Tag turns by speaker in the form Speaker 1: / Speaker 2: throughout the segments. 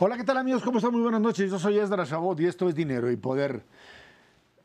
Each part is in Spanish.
Speaker 1: Hola, ¿qué tal amigos? ¿Cómo están? Muy buenas noches. Yo soy Esdras Chabot y esto es Dinero y Poder.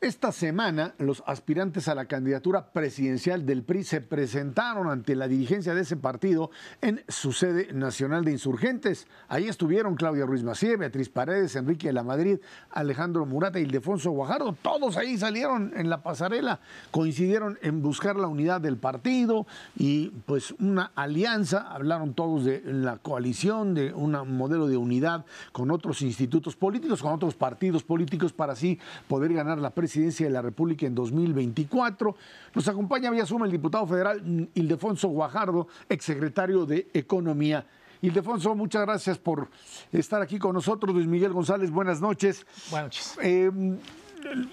Speaker 1: Esta semana los aspirantes a la candidatura presidencial del PRI se presentaron ante la dirigencia de ese partido en su sede nacional de insurgentes. Ahí estuvieron Claudia Ruiz Macié, Beatriz Paredes, Enrique de la Madrid, Alejandro Murata y Ildefonso Guajardo. Todos ahí salieron en la pasarela, coincidieron en buscar la unidad del partido y pues una alianza. Hablaron todos de la coalición, de un modelo de unidad con otros institutos políticos, con otros partidos políticos para así poder ganar la presidencia presidencia de la República en 2024. Nos acompaña vía Suma el diputado federal Ildefonso Guajardo, exsecretario de Economía. Ildefonso, muchas gracias por estar aquí con nosotros. Luis Miguel González, buenas noches.
Speaker 2: Buenas noches.
Speaker 1: Eh,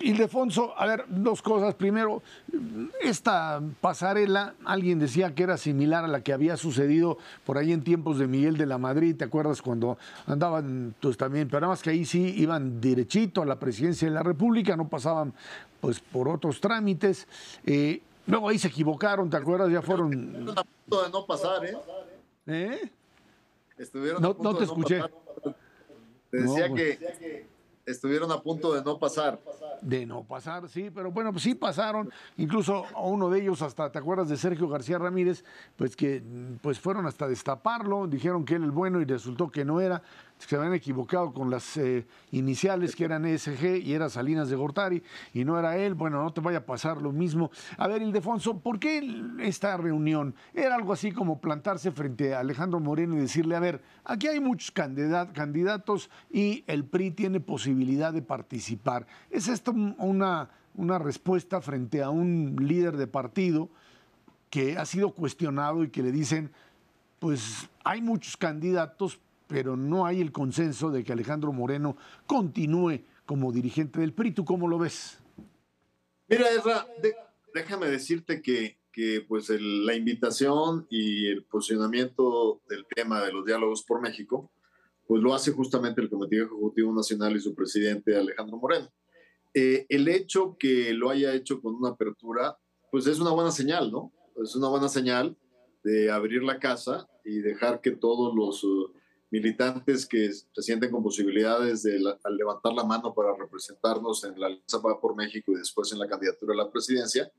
Speaker 1: Ildefonso, a ver, dos cosas. Primero, esta pasarela, alguien decía que era similar a la que había sucedido por ahí en tiempos de Miguel de la Madrid, ¿te acuerdas cuando andaban pues también, pero nada más que ahí sí iban derechito a la presidencia de la República, no pasaban pues por otros trámites. Eh, luego ahí se equivocaron, ¿te acuerdas? Ya fueron...
Speaker 3: Estuvieron a punto de no pasar, ¿eh?
Speaker 1: ¿Eh?
Speaker 3: Estuvieron
Speaker 1: No,
Speaker 3: a punto
Speaker 1: no te
Speaker 3: de
Speaker 1: escuché.
Speaker 3: pasar. Te decía
Speaker 1: No,
Speaker 3: que estuvieron a punto de no pasar.
Speaker 1: De no pasar, sí, pero bueno, pues sí pasaron. Incluso uno de ellos, hasta, ¿te acuerdas de Sergio García Ramírez? Pues que pues fueron hasta destaparlo, dijeron que era el bueno y resultó que no era, se habían equivocado con las eh, iniciales que eran ESG y era Salinas de Gortari y no era él. Bueno, no te vaya a pasar lo mismo. A ver, Ildefonso, ¿por qué esta reunión? Era algo así como plantarse frente a Alejandro Moreno y decirle, a ver, aquí hay muchos candidat- candidatos y el PRI tiene posibilidad de participar. ¿Es esto una, una respuesta frente a un líder de partido que ha sido cuestionado y que le dicen, pues hay muchos candidatos, pero no hay el consenso de que Alejandro Moreno continúe como dirigente del PRI. ¿Tú cómo lo ves?
Speaker 3: Mira, Ezra, de- déjame decirte que, que, pues la invitación y el posicionamiento del tema de los diálogos por México, pues lo hace justamente el Comité Ejecutivo Nacional y su presidente Alejandro Moreno. Eh, el hecho que lo haya hecho con una apertura, pues es una buena señal, ¿no? Es una buena señal de abrir la casa y dejar que todos los militantes que se sienten con posibilidades de al levantar la mano para representarnos en la Alianza Va por México y después en la candidatura a la presidencia,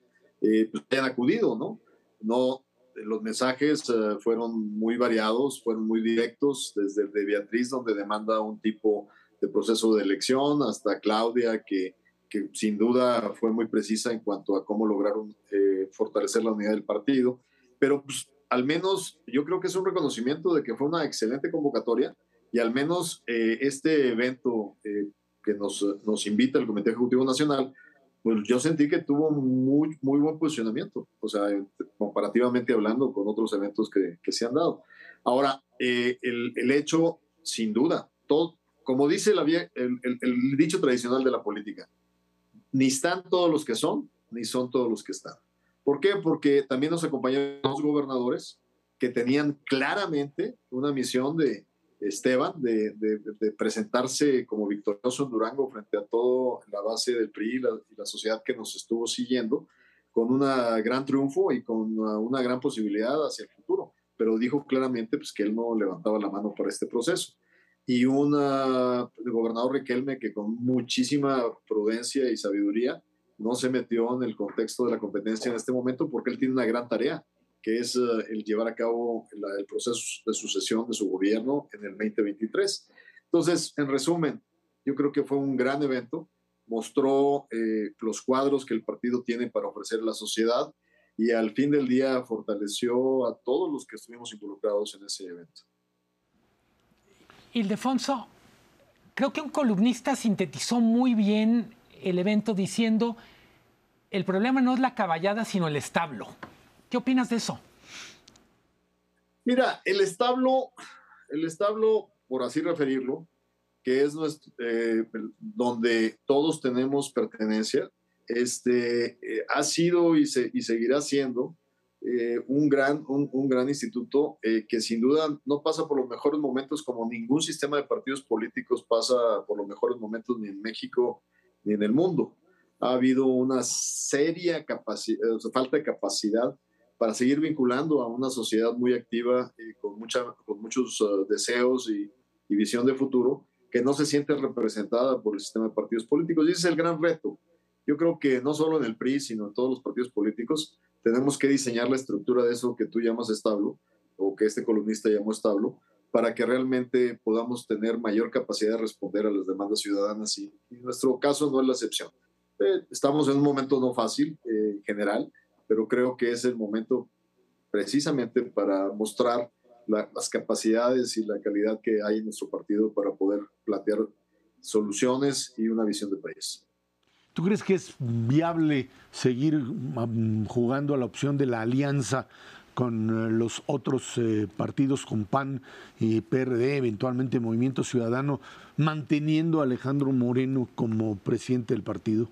Speaker 3: eh, pues hayan acudido, ¿no? No, los mensajes eh, fueron muy variados, fueron muy directos, desde el de Beatriz, donde demanda un tipo de proceso de elección, hasta Claudia, que, que sin duda fue muy precisa en cuanto a cómo lograron eh, fortalecer la unidad del partido. Pero pues, al menos yo creo que es un reconocimiento de que fue una excelente convocatoria y al menos eh, este evento eh, que nos, nos invita el Comité Ejecutivo Nacional, pues yo sentí que tuvo muy, muy buen posicionamiento, o sea, comparativamente hablando con otros eventos que, se han dado. Ahora, eh, el, el, hecho, sin duda, como dice la, el, el, el dicho tradicional de la política, ni están todos los que son, ni son todos los que están. ¿Por qué? Porque también nos acompañaron dos gobernadores que tenían claramente una misión de Esteban de, presentarse como victorioso en Durango frente a toda la base del PRI y la, sociedad que nos estuvo siguiendo, con un gran triunfo y con una, una, gran posibilidad hacia el futuro. Pero dijo claramente pues, que él no levantaba la mano para este proceso. Y un gobernador Riquelme que con muchísima prudencia y sabiduría no se metió en el contexto de la competencia en este momento porque él tiene una gran tarea, que es uh, el llevar a cabo el proceso de sucesión de su gobierno en el 2023. Entonces, en resumen, yo creo que fue un gran evento, mostró eh, los cuadros que el partido tiene para ofrecer a la sociedad y al fin del día fortaleció a todos los que estuvimos involucrados en ese evento.
Speaker 2: Ildefonso, creo que un columnista sintetizó muy bien el evento diciendo, el problema no es la caballada, sino el establo. ¿Qué opinas de eso?
Speaker 3: Mira, el establo, el establo, por así referirlo, que es nuestro, eh, donde todos tenemos pertenencia, este, eh, ha sido y, se, y seguirá siendo eh, un, gran, un, gran instituto que sin duda no pasa por los mejores momentos como ningún sistema de partidos políticos pasa por los mejores momentos ni en México ni en el mundo. Ha habido una seria capacidad, falta de capacidad para seguir vinculando a una sociedad muy activa y con, mucha, con muchos uh, deseos y, y visión de futuro que no se siente representada por el sistema de partidos políticos. Y ese es el gran reto. Yo creo que no solo en el PRI, sino en todos los partidos políticos, tenemos que diseñar la estructura de eso que tú llamas establo o que este columnista llamó establo, para que realmente podamos tener mayor capacidad de responder a las demandas ciudadanas y, en nuestro caso no es la excepción. Eh, estamos en un momento no fácil eh, en general, pero creo que es el momento precisamente para mostrar las capacidades y la calidad que hay en nuestro partido para poder plantear soluciones y una visión de país.
Speaker 1: ¿Tú crees que es viable seguir mm, jugando a la opción de la alianza con eh, los otros eh, partidos, con PAN y PRD, eventualmente Movimiento Ciudadano, manteniendo a Alejandro Moreno como presidente del partido?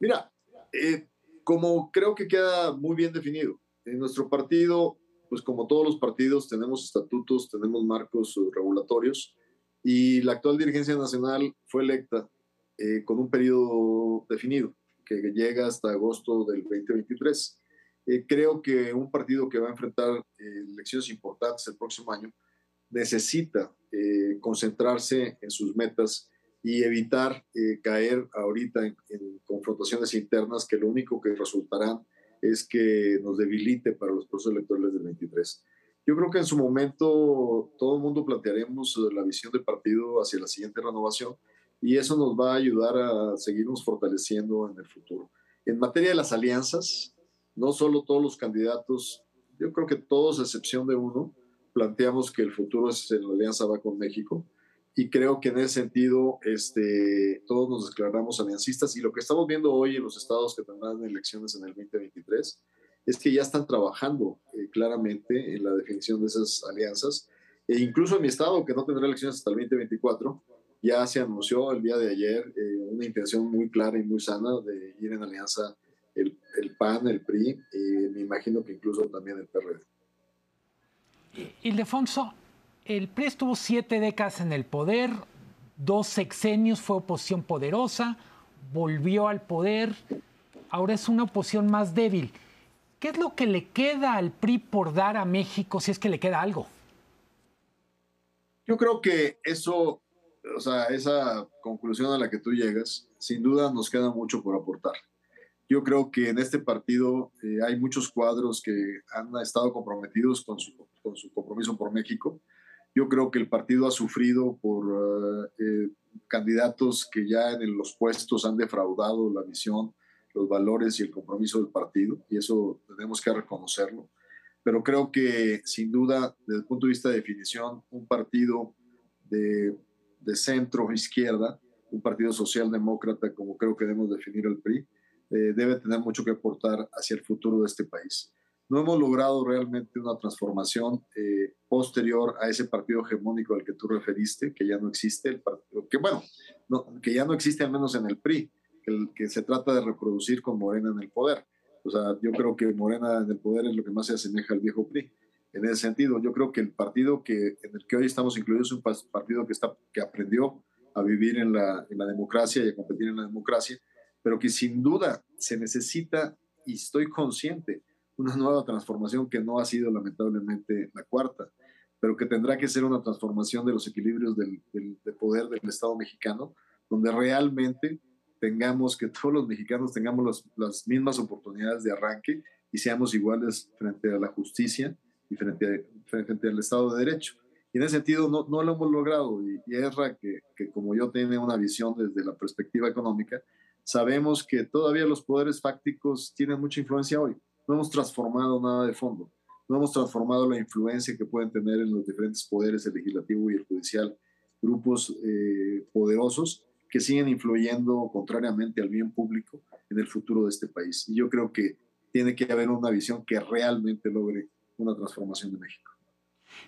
Speaker 3: Mira, eh, como creo que queda muy bien definido, en nuestro partido, pues como todos los partidos, tenemos estatutos, tenemos marcos regulatorios y la actual dirigencia nacional fue electa con un periodo definido que llega hasta agosto del 2023 eh, creo que un partido que va a enfrentar eh, elecciones importantes el próximo año necesita eh, concentrarse en sus metas y evitar caer ahorita en, confrontaciones internas que lo único que resultarán es que nos debilite para los procesos electorales del 23. Yo creo que en su momento todo el mundo plantearemos la visión del partido hacia la siguiente renovación y eso nos va a ayudar a seguirnos fortaleciendo en el futuro. En materia de las alianzas, no solo todos los candidatos, yo creo que todos, a excepción de uno, planteamos que el futuro es en la alianza va con México. Y creo que en ese sentido este, todos nos declaramos aliancistas. Y lo que estamos viendo hoy en los estados que tendrán elecciones en el 2023 es que ya están trabajando eh, claramente en la definición de esas alianzas. E incluso en mi estado, que no tendrá elecciones hasta el 2024, ya se anunció el día de ayer eh, una intención muy clara y muy sana de ir en alianza el, PAN, el PRI y me imagino que incluso también el PRD.
Speaker 2: Ildefonso, el PRI estuvo siete décadas en el poder, dos sexenios fue oposición poderosa, volvió al poder, ahora es una oposición más débil. ¿Qué es lo que le queda al PRI por dar a México si es que le queda algo?
Speaker 3: Yo creo que eso, o sea, esa conclusión a la que tú llegas, sin duda nos queda mucho por aportar. Yo creo que en este partido eh, hay muchos cuadros que han estado comprometidos con su, compromiso por México. Yo creo que el partido ha sufrido por eh, eh, candidatos que ya en los puestos han defraudado la visión, los valores y el compromiso del partido, y eso tenemos que reconocerlo. Pero creo que sin duda, desde el punto de vista de definición, un partido de, de centro izquierda, un partido socialdemócrata, como creo que debemos definir el PRI, eh, debe tener mucho que aportar hacia el futuro de este país. No hemos logrado realmente una transformación eh, posterior a ese partido hegemónico al que tú referiste, que ya no existe, el partido, que bueno, que ya no existe al menos en el PRI, el que se trata de reproducir con Morena en el poder. O sea, yo creo que Morena en el poder es lo que más se asemeja al viejo PRI. En ese sentido, yo creo que el partido que, en el que hoy estamos incluidos es un partido que, está, que aprendió a vivir en la, en la democracia y a competir en la democracia, pero que sin duda se necesita, y estoy consciente, una nueva transformación que no ha sido lamentablemente la cuarta, pero que tendrá que ser una transformación de los equilibrios del, poder del Estado mexicano, donde realmente tengamos que todos los mexicanos tengamos las mismas oportunidades de arranque y seamos iguales frente a la justicia y frente, frente al Estado de Derecho. Y en ese sentido no, no lo hemos logrado y, y es que, que como yo tiene una visión desde la perspectiva económica, sabemos que todavía los poderes fácticos tienen mucha influencia hoy. No hemos transformado nada de fondo. No hemos transformado la influencia que pueden tener en los diferentes poderes, el legislativo y el judicial, grupos eh, poderosos que siguen influyendo contrariamente al bien público en el futuro de este país. Y yo creo que tiene que haber una visión que realmente logre una transformación de México.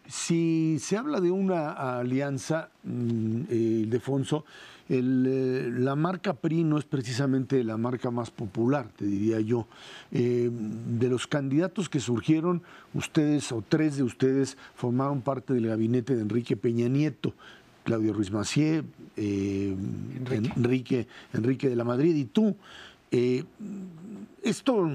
Speaker 1: Si se habla de una alianza, mm, eh, Defonso, eh, la marca PRI no es precisamente la marca más popular, te diría yo. Eh, de los candidatos que surgieron, ustedes o tres de ustedes formaron parte del gabinete de Enrique Peña Nieto. Claudio Ruiz Macié, Enrique. Enrique. de la Madrid y tú. esto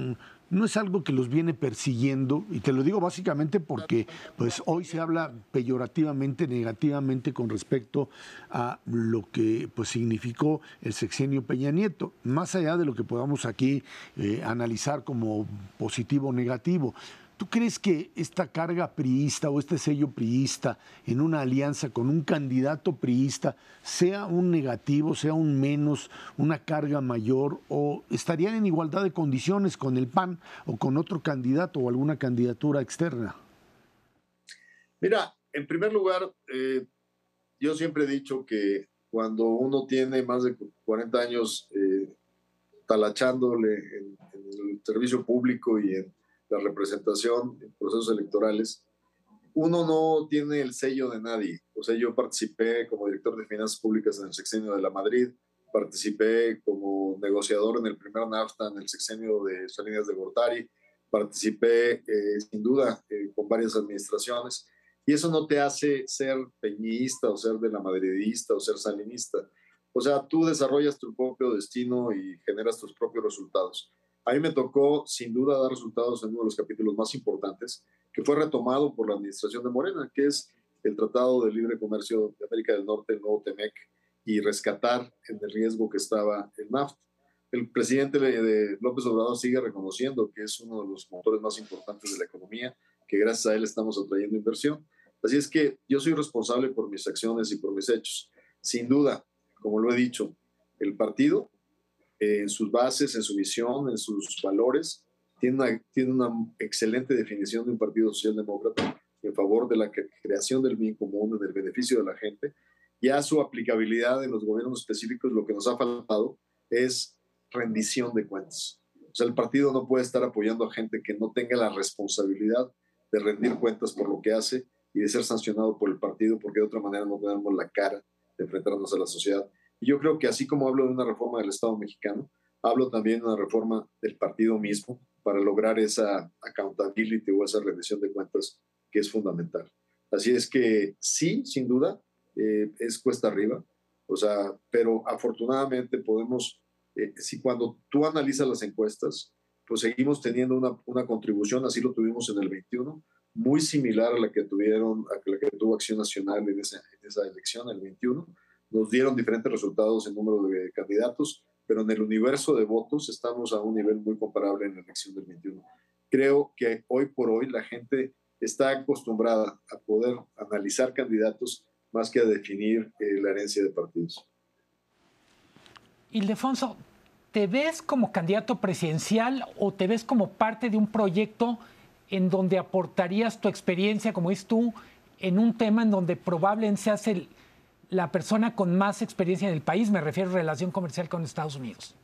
Speaker 1: no es algo que los viene persiguiendo, y te lo digo básicamente porque pues hoy se habla peyorativamente, negativamente con respecto a lo que pues significó el sexenio Peña Nieto, más allá de lo que podamos aquí eh, analizar como positivo o negativo. ¿Tú crees que esta carga priista o este sello priista en una alianza con un candidato priista sea un negativo, sea un menos, una carga mayor o estarían en igualdad de condiciones con el PAN o con otro candidato o alguna candidatura externa?
Speaker 3: Mira, en primer lugar, eh, yo siempre he dicho que cuando uno tiene más de 40 años eh, talachándole en el servicio público y en la representación en procesos electorales, uno no tiene el sello de nadie. O sea, yo participé como director de finanzas públicas en el sexenio de la Madrid, participé como negociador en el primer NAFTA en el sexenio de Salinas de Gortari, participé eh, sin duda eh, con varias administraciones y eso no te hace ser peñista o ser de la madridista o ser salinista. O sea, tú desarrollas tu propio destino y generas tus propios resultados. A mí me tocó sin duda dar resultados en uno de los capítulos más importantes, que fue retomado por la administración de Morena, que es el Tratado de Libre Comercio de América del Norte, el nuevo TEMEC, y rescatar en el riesgo que estaba el NAFTA. El presidente de López Obrador sigue reconociendo que es uno de los motores más importantes de la economía, que gracias a él estamos atrayendo inversión. Así es que yo soy responsable por mis acciones y por mis hechos. Sin duda, como lo he dicho, el partido en sus bases, en su visión, en sus valores, tiene una, tiene una excelente definición de un partido socialdemócrata en favor de la creación del bien común, del beneficio de la gente. Ya su aplicabilidad en los gobiernos específicos, lo que nos ha faltado es rendición de cuentas. O sea, el partido no puede estar apoyando a gente que no tenga la responsabilidad de rendir cuentas por lo que hace y de ser sancionado por el partido, porque de otra manera no tenemos la cara de enfrentarnos a la sociedad. Y yo creo que así como hablo de una reforma del Estado mexicano, hablo también de una reforma del partido mismo para lograr esa accountability o esa rendición de cuentas que es fundamental. Así es que sí, sin duda, eh, es cuesta arriba, o sea, pero afortunadamente podemos, eh, si cuando tú analizas las encuestas, pues seguimos teniendo una, una, contribución, así lo tuvimos en el 21, muy similar a la que tuvieron, a la que tuvo Acción Nacional en esa, en esa elección, el 21, nos dieron diferentes resultados en número de candidatos, pero en el universo de votos estamos a un nivel muy comparable en la elección del 21. Creo que hoy por hoy la gente está acostumbrada a poder analizar candidatos más que a definir eh, la herencia de partidos.
Speaker 2: Ildefonso, ¿te ves como candidato presidencial o te ves como parte de un proyecto en donde aportarías tu experiencia, como es tú, en un tema en donde probablemente seas el, la persona con más experiencia en el país, me refiero a relación comercial con Estados Unidos?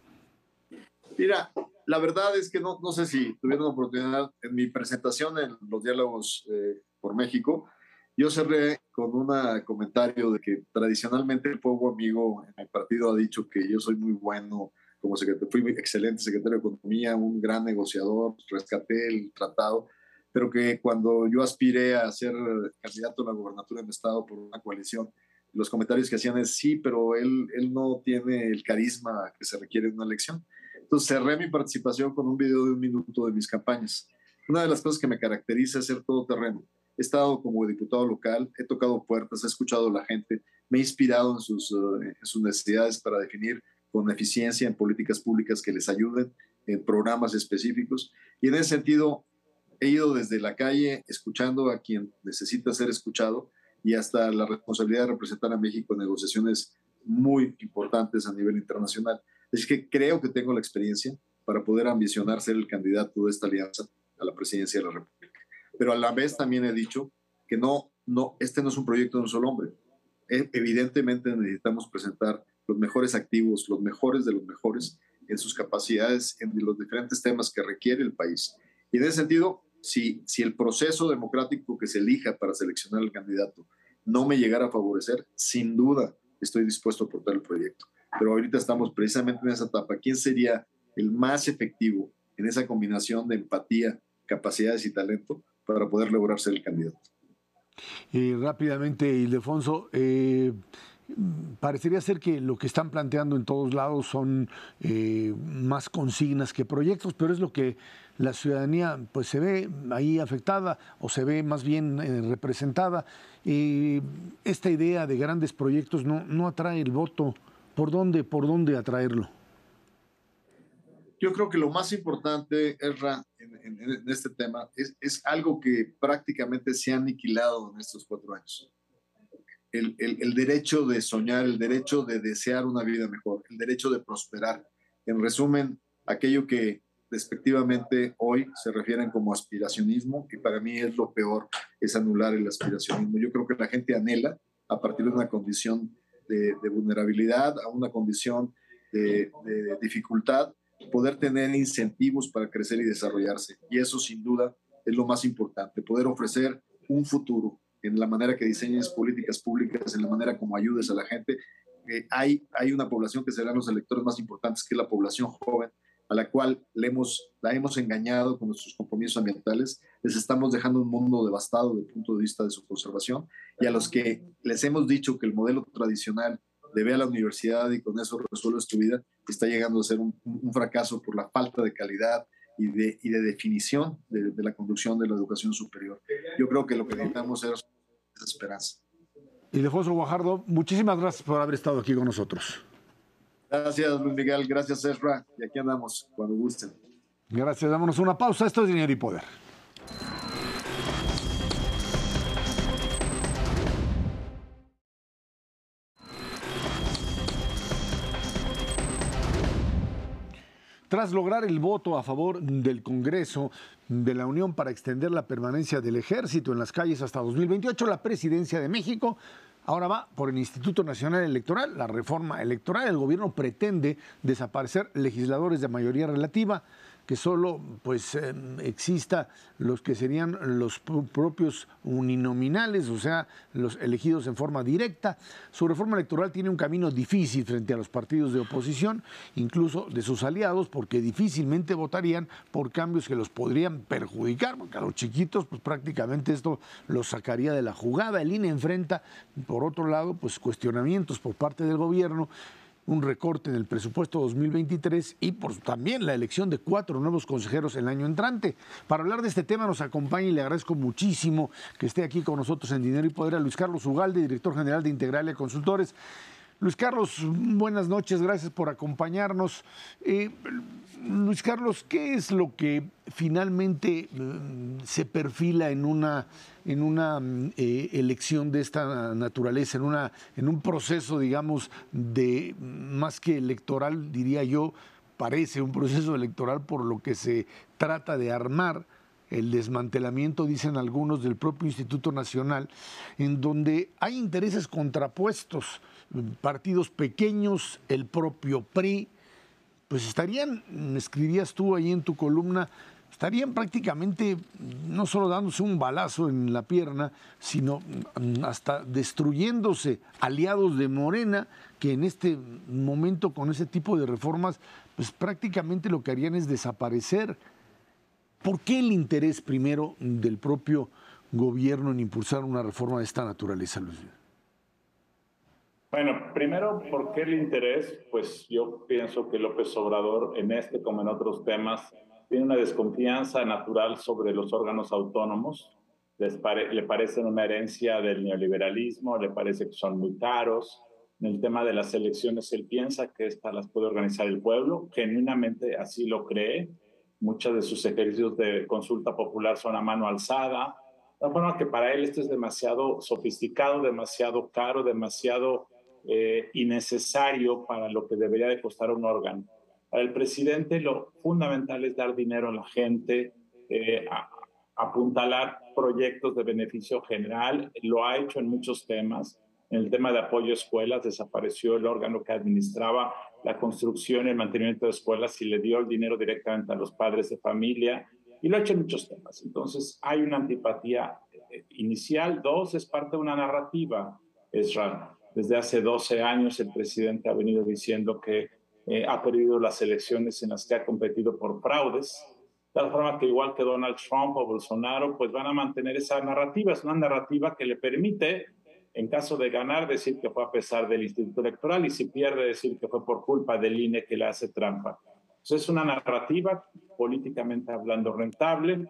Speaker 3: Mira, la verdad es que no, no sé si tuvieron la oportunidad en mi presentación en los diálogos eh, por México, yo cerré con un comentario de que tradicionalmente el pueblo amigo en el partido ha dicho que yo soy muy bueno como secretario, fui excelente secretario de Economía, un gran negociador, rescaté el tratado, pero que cuando yo aspiré a ser candidato a la gobernatura de mi estado por una coalición, los comentarios que hacían es, sí, pero él, él no tiene el carisma que se requiere en una elección. Entonces cerré mi participación con un video de un minuto de mis campañas. Una de las cosas que me caracteriza es ser todo terreno. He estado como diputado local, he tocado puertas, he escuchado a la gente, me he inspirado en sus, eh, en sus necesidades para definir con eficiencia en políticas públicas que les ayuden en programas específicos. Y en ese sentido, he ido desde la calle escuchando a quien necesita ser escuchado y hasta la responsabilidad de representar a México en negociaciones muy importantes a nivel internacional. Es que creo que tengo la experiencia para poder ambicionar ser el candidato de esta alianza a la presidencia de la República. Pero a la vez también he dicho que no, no, este no es un proyecto de un solo hombre. E, evidentemente necesitamos presentar los mejores activos, los mejores de los mejores en sus capacidades en los diferentes temas que requiere el país. Y en ese sentido, si, si el proceso democrático que se elija para seleccionar al candidato no me llegara a favorecer, sin duda estoy dispuesto a aportar el proyecto. Pero ahorita estamos precisamente en esa etapa. ¿Quién sería el más efectivo en esa combinación de empatía, capacidades y talento para poder lograr ser el candidato?
Speaker 1: Rápidamente, Ildefonso, eh, parecería ser que lo que están planteando en todos lados son eh, más consignas que proyectos, pero es lo que la ciudadanía pues se ve ahí afectada o se ve más bien eh, representada. esta idea de grandes proyectos no, no atrae el voto. ¿Por dónde, por dónde atraerlo?
Speaker 3: Yo creo que lo más importante, Erra, en, en, este tema es, es algo que prácticamente se ha aniquilado en estos cuatro años el, el, derecho de soñar, el derecho de desear una vida mejor, el derecho de prosperar. En resumen, aquello que despectivamente hoy se refieren como aspiracionismo, y para mí es lo peor, es anular el aspiracionismo. Yo creo que la gente anhela, a partir de una condición de, vulnerabilidad, a una condición de, dificultad, poder tener incentivos para crecer y desarrollarse. Y eso sin duda es lo más importante, poder ofrecer un futuro, en la manera que diseñes políticas públicas, en la manera como ayudes a la gente. Eh, hay, hay una población que serán los electores más importantes, que es la población joven, a la cual le hemos, la hemos engañado con nuestros compromisos ambientales. Les estamos dejando un mundo devastado desde el punto de vista de su conservación y a los que les hemos dicho que el modelo tradicional de ve a la universidad y con eso resuelves tu vida, está llegando a ser un, fracaso por la falta de calidad, y de, y de definición de, la conducción de la educación superior. Yo creo que lo que necesitamos es esperanza.
Speaker 1: Ildefonso Guajardo, muchísimas gracias por haber estado aquí con nosotros.
Speaker 3: Gracias, Luis Miguel. Gracias, Ezra. Y aquí andamos, cuando gusten.
Speaker 1: Gracias. Dámonos una pausa. Esto es Dinero y Poder. Tras lograr el voto a favor del Congreso de la Unión para extender la permanencia del ejército en las calles hasta 2028, la presidencia de México ahora va por el Instituto Nacional Electoral, la reforma electoral. El gobierno pretende desaparecer legisladores de mayoría relativa que solo pues em, exista los que serían los propios uninominales, o sea, los elegidos en forma directa. Su reforma electoral tiene un camino difícil frente a los partidos de oposición, incluso de sus aliados, porque difícilmente votarían por cambios que los podrían perjudicar, porque a los chiquitos pues prácticamente esto los sacaría de la jugada. El INE enfrenta, por otro lado, pues cuestionamientos por parte del gobierno un recorte en el presupuesto 2023 y por también la elección de cuatro nuevos consejeros el año entrante. Para hablar de este tema nos acompaña y le agradezco muchísimo que esté aquí con nosotros en Dinero y Poder a Luis Carlos Ugalde, director general de Integralia Consultores. Luis Carlos, buenas noches, gracias por acompañarnos. Eh, Luis Carlos, ¿qué es lo que finalmente mm, se perfila en una, en una mm, eh, elección de esta naturaleza, en, una, en un proceso, digamos, de más que electoral, diría yo, parece un proceso electoral por lo que se trata de armar? el desmantelamiento, dicen algunos, del propio Instituto Nacional, en donde hay intereses contrapuestos partidos pequeños, el propio PRI, pues estarían, escribías tú ahí en tu columna, estarían prácticamente no solo dándose un balazo en la pierna, sino hasta destruyéndose aliados de Morena, que en este momento con ese tipo de reformas, pues prácticamente lo que harían es desaparecer. ¿Por qué el interés primero del propio gobierno en impulsar una reforma de esta naturaleza, Luis?
Speaker 4: Bueno, primero, ¿por qué el interés? Pues yo pienso que López Obrador en este como en otros temas tiene una desconfianza natural sobre los órganos autónomos. Les le parecen una herencia del neoliberalismo, le parece que son muy caros. En el tema de las elecciones, él piensa que estas las puede organizar el pueblo, genuinamente así lo cree. Muchos de sus ejercicios de consulta popular son a mano alzada. De forma que para él esto es demasiado sofisticado, demasiado caro, demasiado eh, innecesario para lo que debería de costar un órgano. Para el presidente lo fundamental es dar dinero a la gente, eh, apuntalar proyectos de beneficio general, lo ha hecho en muchos temas. En el tema de apoyo a escuelas desapareció el órgano que administraba la construcción y el mantenimiento de escuelas y le dio el dinero directamente a los padres de familia y lo ha hecho en muchos temas. Entonces hay una antipatía eh, inicial. Dos, es parte de una narrativa, Israel. Desde hace 12 años el presidente ha venido diciendo que eh, ha perdido las elecciones en las que ha competido por fraudes, de tal forma que igual que Donald Trump o Bolsonaro, pues van a mantener esa narrativa. Es una narrativa que le permite En caso de ganar, decir que fue a pesar del Instituto Electoral y si pierde, decir que fue por culpa del INE que le hace trampa. Es una narrativa políticamente hablando rentable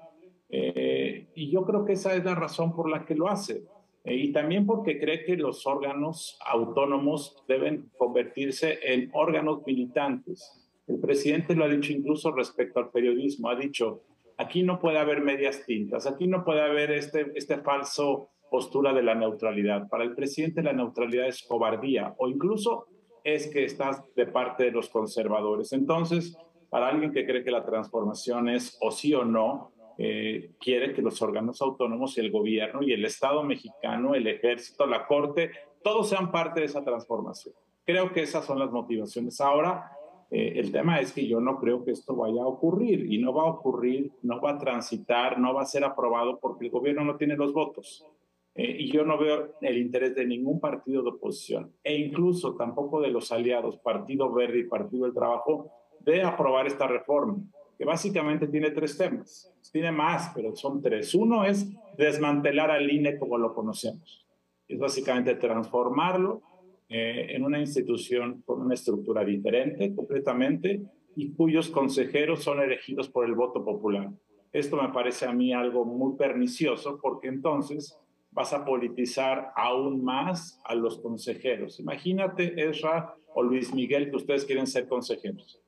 Speaker 4: eh, y yo creo que esa es la razón por la que lo hace. Eh, y también porque cree que los órganos autónomos deben convertirse en órganos militantes. El presidente lo ha dicho incluso respecto al periodismo, ha dicho, aquí no puede haber medias tintas, aquí no puede haber este, este falso postura de la neutralidad. Para el presidente la neutralidad es cobardía o incluso es que estás de parte de los conservadores. Entonces, para alguien que cree que la transformación es o sí o no, eh, quiere que los órganos autónomos y el gobierno y el Estado mexicano, el ejército, la corte, todos sean parte de esa transformación. Creo que esas son las motivaciones. Ahora, eh, el tema es que yo no creo que esto vaya a ocurrir y no va a ocurrir, no va a transitar, no va a ser aprobado porque el gobierno no tiene los votos. Eh, y yo no veo el interés de ningún partido de oposición e incluso tampoco de los aliados, Partido Verde y Partido del Trabajo, de aprobar esta reforma, que básicamente tiene tres temas. Tiene más, pero son tres. Uno es desmantelar al INE como lo conocemos. Es básicamente transformarlo eh, en una institución con una estructura diferente completamente y cuyos consejeros son elegidos por el voto popular. Esto me parece a mí algo muy pernicioso porque entonces vas a politizar aún más a los consejeros. Imagínate, Ezra o Luis Miguel, que ustedes quieren ser consejeros.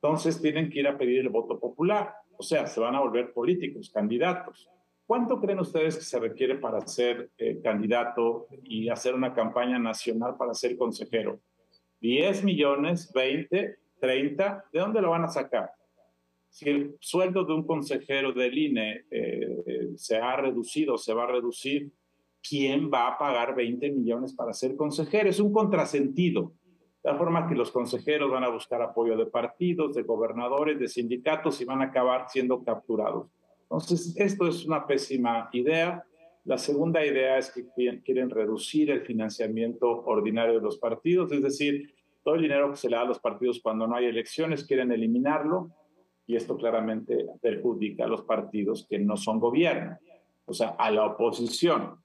Speaker 4: Entonces tienen que ir a pedir el voto popular, o sea, se van a volver políticos, candidatos. ¿Cuánto creen ustedes que se requiere para ser eh, candidato y hacer una campaña nacional para ser consejero? ¿10 millones? ¿20? ¿30? ¿De dónde lo van a sacar? Si el sueldo de un consejero del INE eh, se ha reducido, se va a reducir, ¿quién va a pagar 20 millones para ser consejero? Es un contrasentido. La forma que los consejeros van a buscar apoyo de partidos, de gobernadores, de sindicatos y van a acabar siendo capturados. Entonces, esto es una pésima idea. La segunda idea es que quieren reducir el financiamiento ordinario de los partidos, es decir, todo el dinero que se le da a los partidos cuando no hay elecciones quieren eliminarlo y esto claramente perjudica a los partidos que no son gobierno, o sea, a la oposición.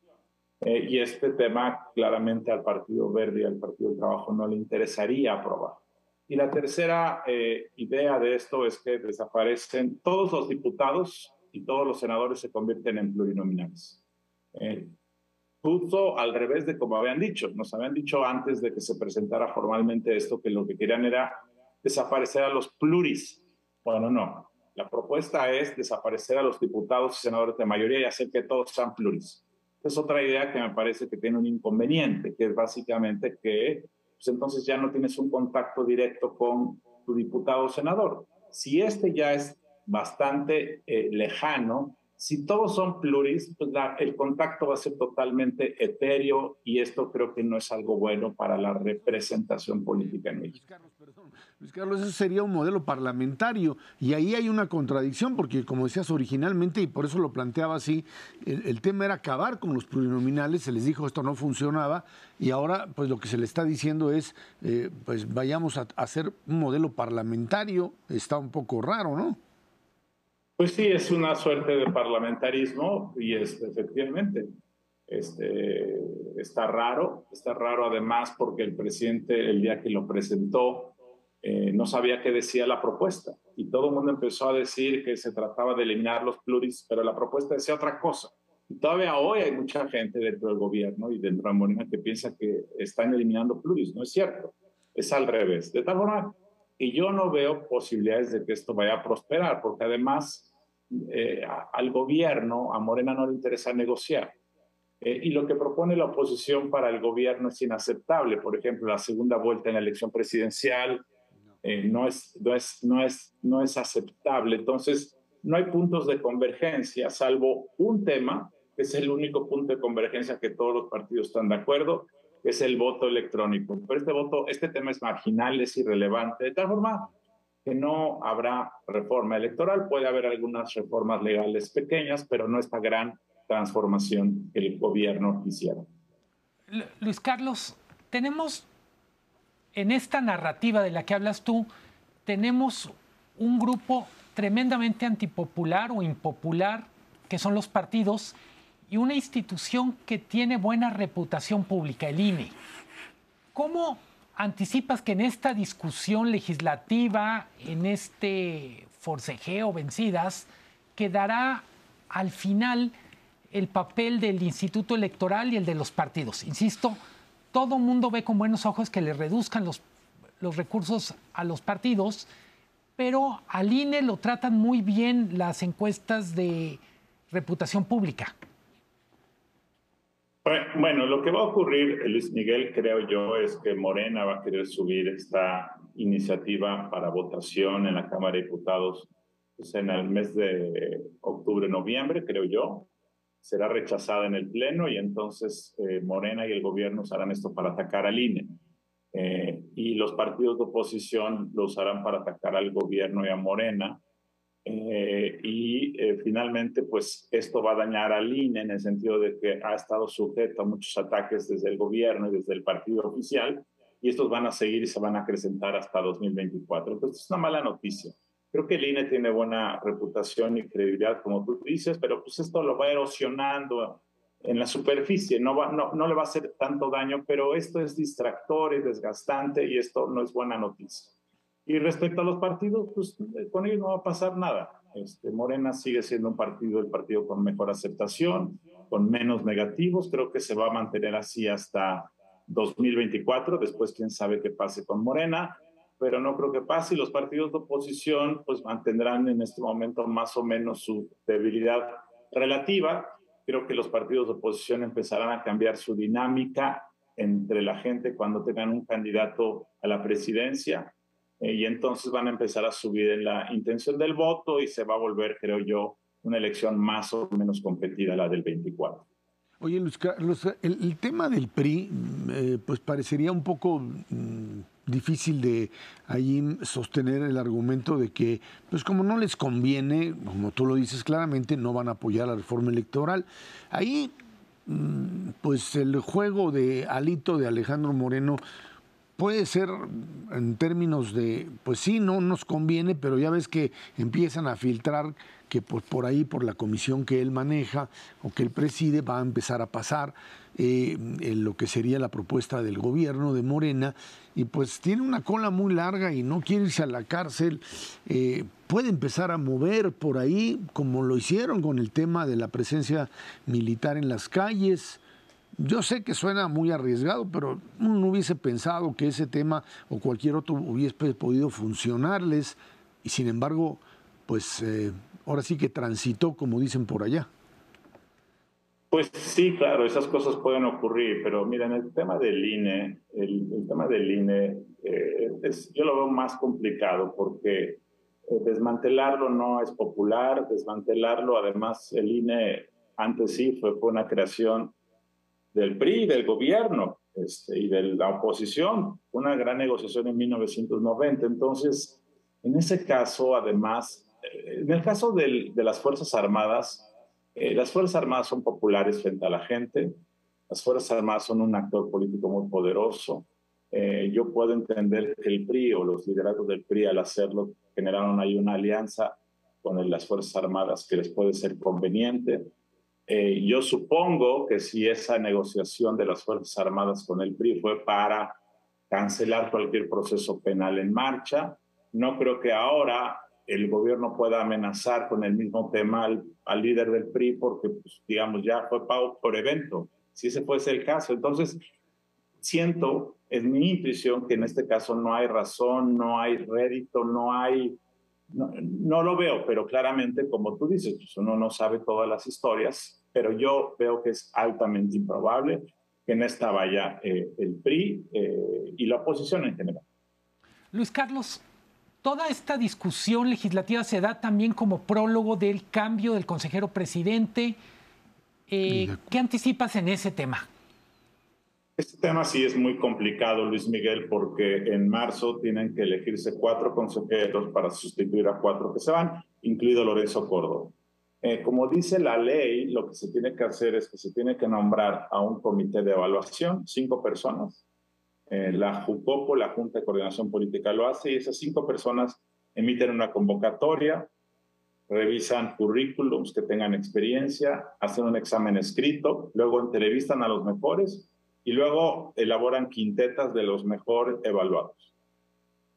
Speaker 4: Eh, y este tema claramente al Partido Verde y al Partido del Trabajo no le interesaría aprobar. Y la tercera eh, idea de esto es que desaparecen todos los diputados y todos los senadores se convierten en plurinominales. Eh, justo al revés de como habían dicho. Nos habían dicho antes de que se presentara formalmente esto que lo que querían era desaparecer a los pluris. Bueno, no. La propuesta es desaparecer a los diputados y senadores de mayoría y hacer que todos sean pluris. Es otra idea que me parece que tiene un inconveniente, que es básicamente que pues entonces ya no tienes un contacto directo con tu diputado o senador. Si este ya es bastante eh, lejano. Si todos son pluris, pues el contacto va a ser totalmente etéreo y esto creo que no es algo bueno para la representación política en México. Luis Carlos,
Speaker 1: perdón. Luis Carlos, ese sería un modelo parlamentario y ahí hay una contradicción porque, como decías originalmente, y por eso lo planteaba así, el, tema era acabar con los plurinominales, se les dijo esto no funcionaba y ahora pues lo que se le está diciendo es, eh, pues vayamos a hacer un modelo parlamentario, está un poco raro, ¿no?
Speaker 4: Pues sí, es una suerte de parlamentarismo y es efectivamente este, está raro, está raro además porque el presidente el día que lo presentó eh, no sabía qué decía la propuesta y todo el mundo empezó a decir que se trataba de eliminar los pluris, pero la propuesta decía otra cosa. Y todavía hoy hay mucha gente dentro del gobierno y dentro de Morena que piensa que están eliminando pluris, no es cierto, es al revés. De tal forma y yo no veo posibilidades de que esto vaya a prosperar, porque además eh, al gobierno, a Morena no le interesa negociar. Eh, y lo que propone la oposición para el gobierno es inaceptable. Por ejemplo, la segunda vuelta en la elección presidencial eh, no, es, no, es, no, es, no es aceptable. Entonces, no hay puntos de convergencia, salvo un tema, que es el único punto de convergencia que todos los partidos están de acuerdo, es el voto electrónico. Pero este voto, este tema es marginal, es irrelevante, de tal forma que no habrá reforma electoral, puede haber algunas reformas legales pequeñas, pero no esta gran transformación que el gobierno quisiera.
Speaker 2: Luis Carlos, tenemos en esta narrativa de la que hablas tú, tenemos un grupo tremendamente antipopular o impopular, que son los partidos, y una institución que tiene buena reputación pública, el INE. ¿Cómo anticipas que en esta discusión legislativa, en este forcejeo vencidas, quedará al final el papel del Instituto Electoral y el de los partidos? Insisto, todo mundo ve con buenos ojos que le reduzcan los, los recursos a los partidos, pero al INE lo tratan muy bien las encuestas de reputación pública.
Speaker 4: Bueno, lo que va a ocurrir, Luis Miguel, creo yo, es que Morena va a querer subir esta iniciativa para votación en la Cámara de Diputados pues, en el mes de octubre, noviembre, creo yo. Será rechazada en el Pleno y entonces eh, Morena y el gobierno usarán esto para atacar al INE. Eh, y los partidos de oposición lo usarán para atacar al gobierno y a Morena eh, y eh, finalmente, pues esto va a dañar al INE en el sentido de que ha estado sujeto a muchos ataques desde el gobierno y desde el partido oficial, y estos van a seguir y se van a acrecentar hasta 2024. Entonces, es una mala noticia. Creo que el INE tiene buena reputación y credibilidad, como tú dices, pero pues esto lo va erosionando en la superficie, no, va, no, no le va a hacer tanto daño, pero esto es distractor, es desgastante y esto no es buena noticia. Y respecto a los partidos, pues con ellos no va a pasar nada. Este, Morena sigue siendo un partido, el partido con mejor aceptación, con menos negativos. Creo que se va a mantener así hasta 2024. Después, quién sabe qué pase con Morena, pero no creo que pase. Y los partidos de oposición, pues mantendrán en este momento más o menos su debilidad relativa. Creo que los partidos de oposición empezarán a cambiar su dinámica entre la gente cuando tengan un candidato a la presidencia eh, y entonces van a empezar a subir en la intención del voto y se va a volver, creo yo, una elección más o menos competida la del 24.
Speaker 1: Oye, Luis Carlos, el, tema del PRI, eh, pues parecería un poco mm, difícil de ahí sostener el argumento de que, pues como no les conviene, como tú lo dices claramente, no van a apoyar la reforma electoral. Ahí, mm, pues el juego de alito de Alejandro Moreno, puede ser en términos de, pues sí, no nos conviene, pero ya ves que empiezan a filtrar que por, por ahí, por la comisión que él maneja o que él preside, va a empezar a pasar eh, lo que sería la propuesta del gobierno de Morena, y pues tiene una cola muy larga y no quiere irse a la cárcel, eh, puede empezar a mover por ahí, como lo hicieron con el tema de la presencia militar en las calles, yo sé que suena muy arriesgado, pero no hubiese pensado que ese tema o cualquier otro hubiese podido funcionarles y sin embargo, pues eh, ahora sí que transitó, como dicen por allá.
Speaker 4: Pues sí, claro, esas cosas pueden ocurrir, pero miren, el tema del INE, el, tema del INE, eh, es, yo lo veo más complicado porque eh, desmantelarlo no es popular, desmantelarlo, además el INE antes sí fue, fue una creación del PRI, del gobierno este, y de la oposición. Una gran negociación en 1990. Entonces, en ese caso, además, eh, en el caso de las Fuerzas Armadas, eh, las Fuerzas Armadas son populares frente a la gente, las Fuerzas Armadas son un actor político muy poderoso. Eh, yo puedo entender que el PRI o los lideratos del PRI al hacerlo generaron ahí una alianza con las Fuerzas Armadas que les puede ser conveniente eh, yo supongo que si esa negociación de las Fuerzas Armadas con el PRI fue para cancelar cualquier proceso penal en marcha, no creo que ahora el gobierno pueda amenazar con el mismo tema al, líder del PRI porque, pues, digamos, ya fue pago por evento, si ese fuese el caso. Entonces, siento, es mi intuición, que en este caso no hay razón, no hay rédito, no hay no, lo veo, pero claramente, como tú dices, pues uno no sabe todas las historias, pero yo veo que es altamente improbable que en esta vaya eh, el PRI eh, y la oposición en general.
Speaker 2: Luis Carlos, toda esta discusión legislativa se da también como prólogo del cambio del consejero presidente. Eh, ¿Qué anticipas en ese tema?
Speaker 4: Este tema sí es muy complicado, Luis Miguel, porque en marzo tienen que elegirse cuatro consejeros para sustituir a cuatro que se van, incluido Lorenzo Córdoba. Eh, como dice la ley, lo que se tiene que hacer es que se tiene que nombrar a un comité de evaluación, cinco personas. Eh, la JUCOPO, la Junta de Coordinación Política, lo hace y esas cinco personas emiten una convocatoria, revisan currículums que tengan experiencia, hacen un examen escrito, luego entrevistan a los mejores y luego elaboran quintetas de los mejor evaluados.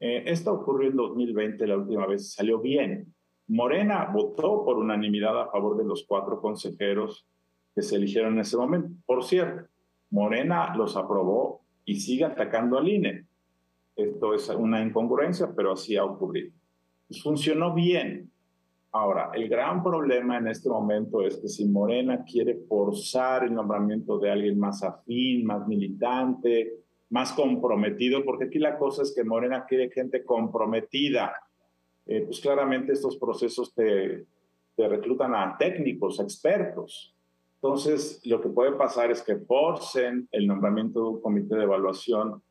Speaker 4: Eh, esto ocurrió en 2020, la última vez salió bien. Morena votó por unanimidad a favor de los cuatro consejeros que se eligieron en ese momento. Por cierto, Morena los aprobó y sigue atacando al INE. Esto es una incongruencia, pero así ha ocurrido. Pues funcionó bien. Ahora, el gran problema en este momento es que si Morena quiere forzar el nombramiento de alguien más afín, más militante, más comprometido, porque aquí la cosa es que Morena quiere gente comprometida. Eh, pues claramente estos procesos te, te reclutan a técnicos, expertos. Entonces, lo que puede pasar es que forcen el nombramiento de un comité de evaluación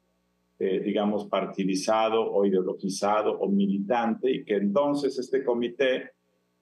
Speaker 4: eh, digamos, partidizado o ideologizado o militante y que entonces este comité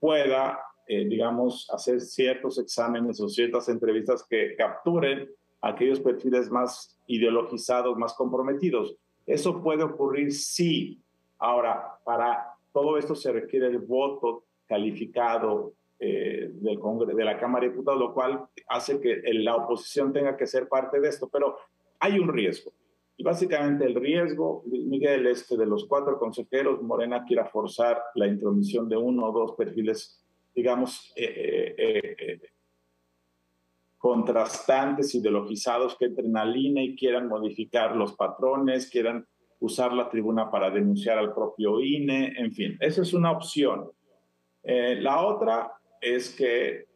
Speaker 4: pueda, eh, digamos, hacer ciertos exámenes o ciertas entrevistas que capturen aquellos perfiles más ideologizados, más comprometidos. Eso puede ocurrir sí. Ahora, para todo esto se requiere el voto calificado eh, del de la Cámara de Diputados, lo cual hace que la oposición tenga que ser parte de esto, pero hay un riesgo. Y básicamente el riesgo, Miguel, es que de los cuatro consejeros, Morena quiera forzar la intromisión de uno o dos perfiles, digamos, eh, eh, eh, contrastantes, ideologizados, que entren al INE y quieran modificar los patrones, quieran usar la tribuna para denunciar al propio INE, en fin, esa es una opción. la otra es que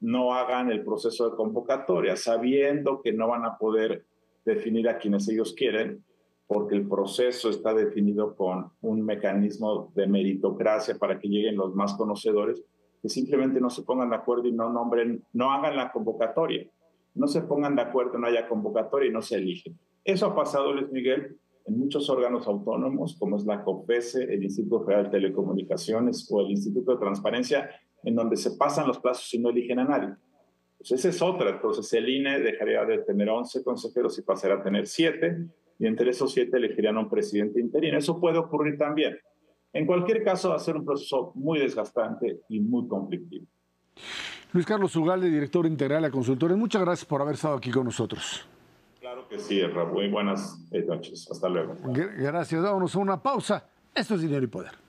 Speaker 4: no hagan el proceso de convocatoria, sabiendo que no van a poder definir a quienes ellos quieren, porque el proceso está definido con un mecanismo de meritocracia para que lleguen los más conocedores, que simplemente no se pongan de acuerdo y no nombren, no hagan la convocatoria, no se pongan de acuerdo, no haya convocatoria y no se eligen. Eso ha pasado, Luis Miguel, en muchos órganos autónomos, como es la COPESE, el Instituto Federal de Telecomunicaciones o el Instituto de Transparencia, en donde se pasan los plazos y no eligen a nadie. Pues esa es otra. Entonces el INE dejaría de tener 11 consejeros y pasará a tener 7, y entre esos 7 elegirían a un presidente interino. Eso puede ocurrir también. En cualquier caso, va a ser un proceso muy desgastante y muy conflictivo.
Speaker 1: Luis Carlos Ugalde, director integral de Consultores, muchas gracias por haber estado aquí con nosotros.
Speaker 4: Claro que sí, Raúl. Muy buenas noches. Hasta luego.
Speaker 1: Gracias. Vámonos a una pausa. Esto es Dinero y Poder.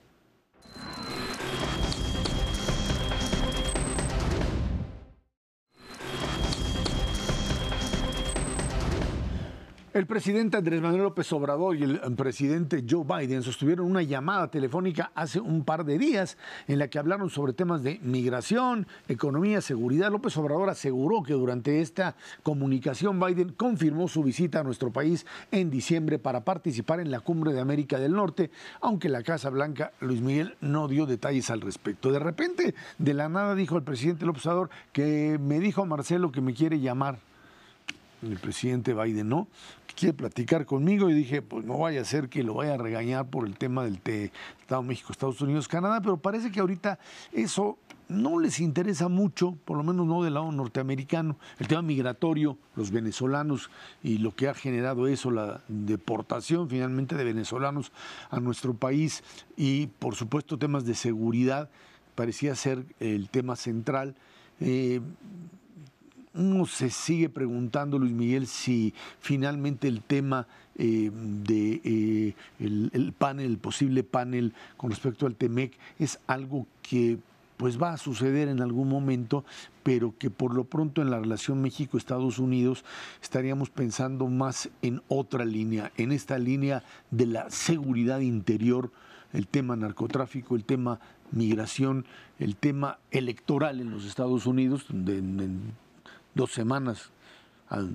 Speaker 1: El presidente Andrés Manuel López Obrador y el presidente Joe Biden sostuvieron una llamada telefónica hace un par de días en la que hablaron sobre temas de migración, economía, seguridad. López Obrador aseguró que durante esta comunicación Biden confirmó su visita a nuestro país en diciembre para participar en la cumbre de América del Norte, aunque la Casa Blanca, Luis Miguel, no dio detalles al respecto. De repente, de la nada dijo el presidente López Obrador que me dijo a Marcelo que me quiere llamar el presidente Biden, ¿no? Quiere platicar conmigo. Y dije, pues no vaya a ser que lo vaya a regañar por el tema del Estado México, Estados Unidos, Canadá, pero parece que ahorita eso no les interesa mucho, por lo menos no del lado norteamericano, el tema migratorio, los venezolanos y lo que ha generado eso, la deportación finalmente de venezolanos a nuestro país y por supuesto temas de seguridad, parecía ser el tema central. Eh, uno se sigue preguntando, Luis Miguel, si finalmente el tema eh, de eh, el, panel, el posible panel con respecto al TEMEC, es algo que pues va a suceder en algún momento, pero que por lo pronto en la relación México-Estados Unidos estaríamos pensando más en otra línea, en esta línea de la seguridad interior, el tema narcotráfico, el tema migración, el tema electoral en los Estados Unidos, donde dos semanas,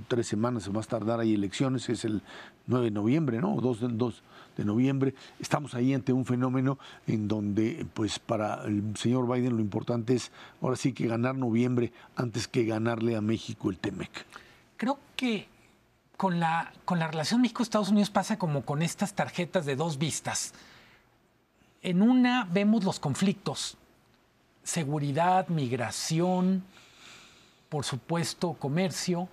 Speaker 1: tres semanas a tardar, hay elecciones, es el 9 de noviembre, ¿no? 2 de, 2 de noviembre. Estamos ahí ante un fenómeno en donde, pues para el señor Biden lo importante es ahora sí que ganar noviembre antes que ganarle a México el TEMEC.
Speaker 2: Creo que con la, con la relación México-Estados Unidos pasa como con estas tarjetas de dos vistas. En una vemos los conflictos, seguridad, migración, por supuesto, comercio,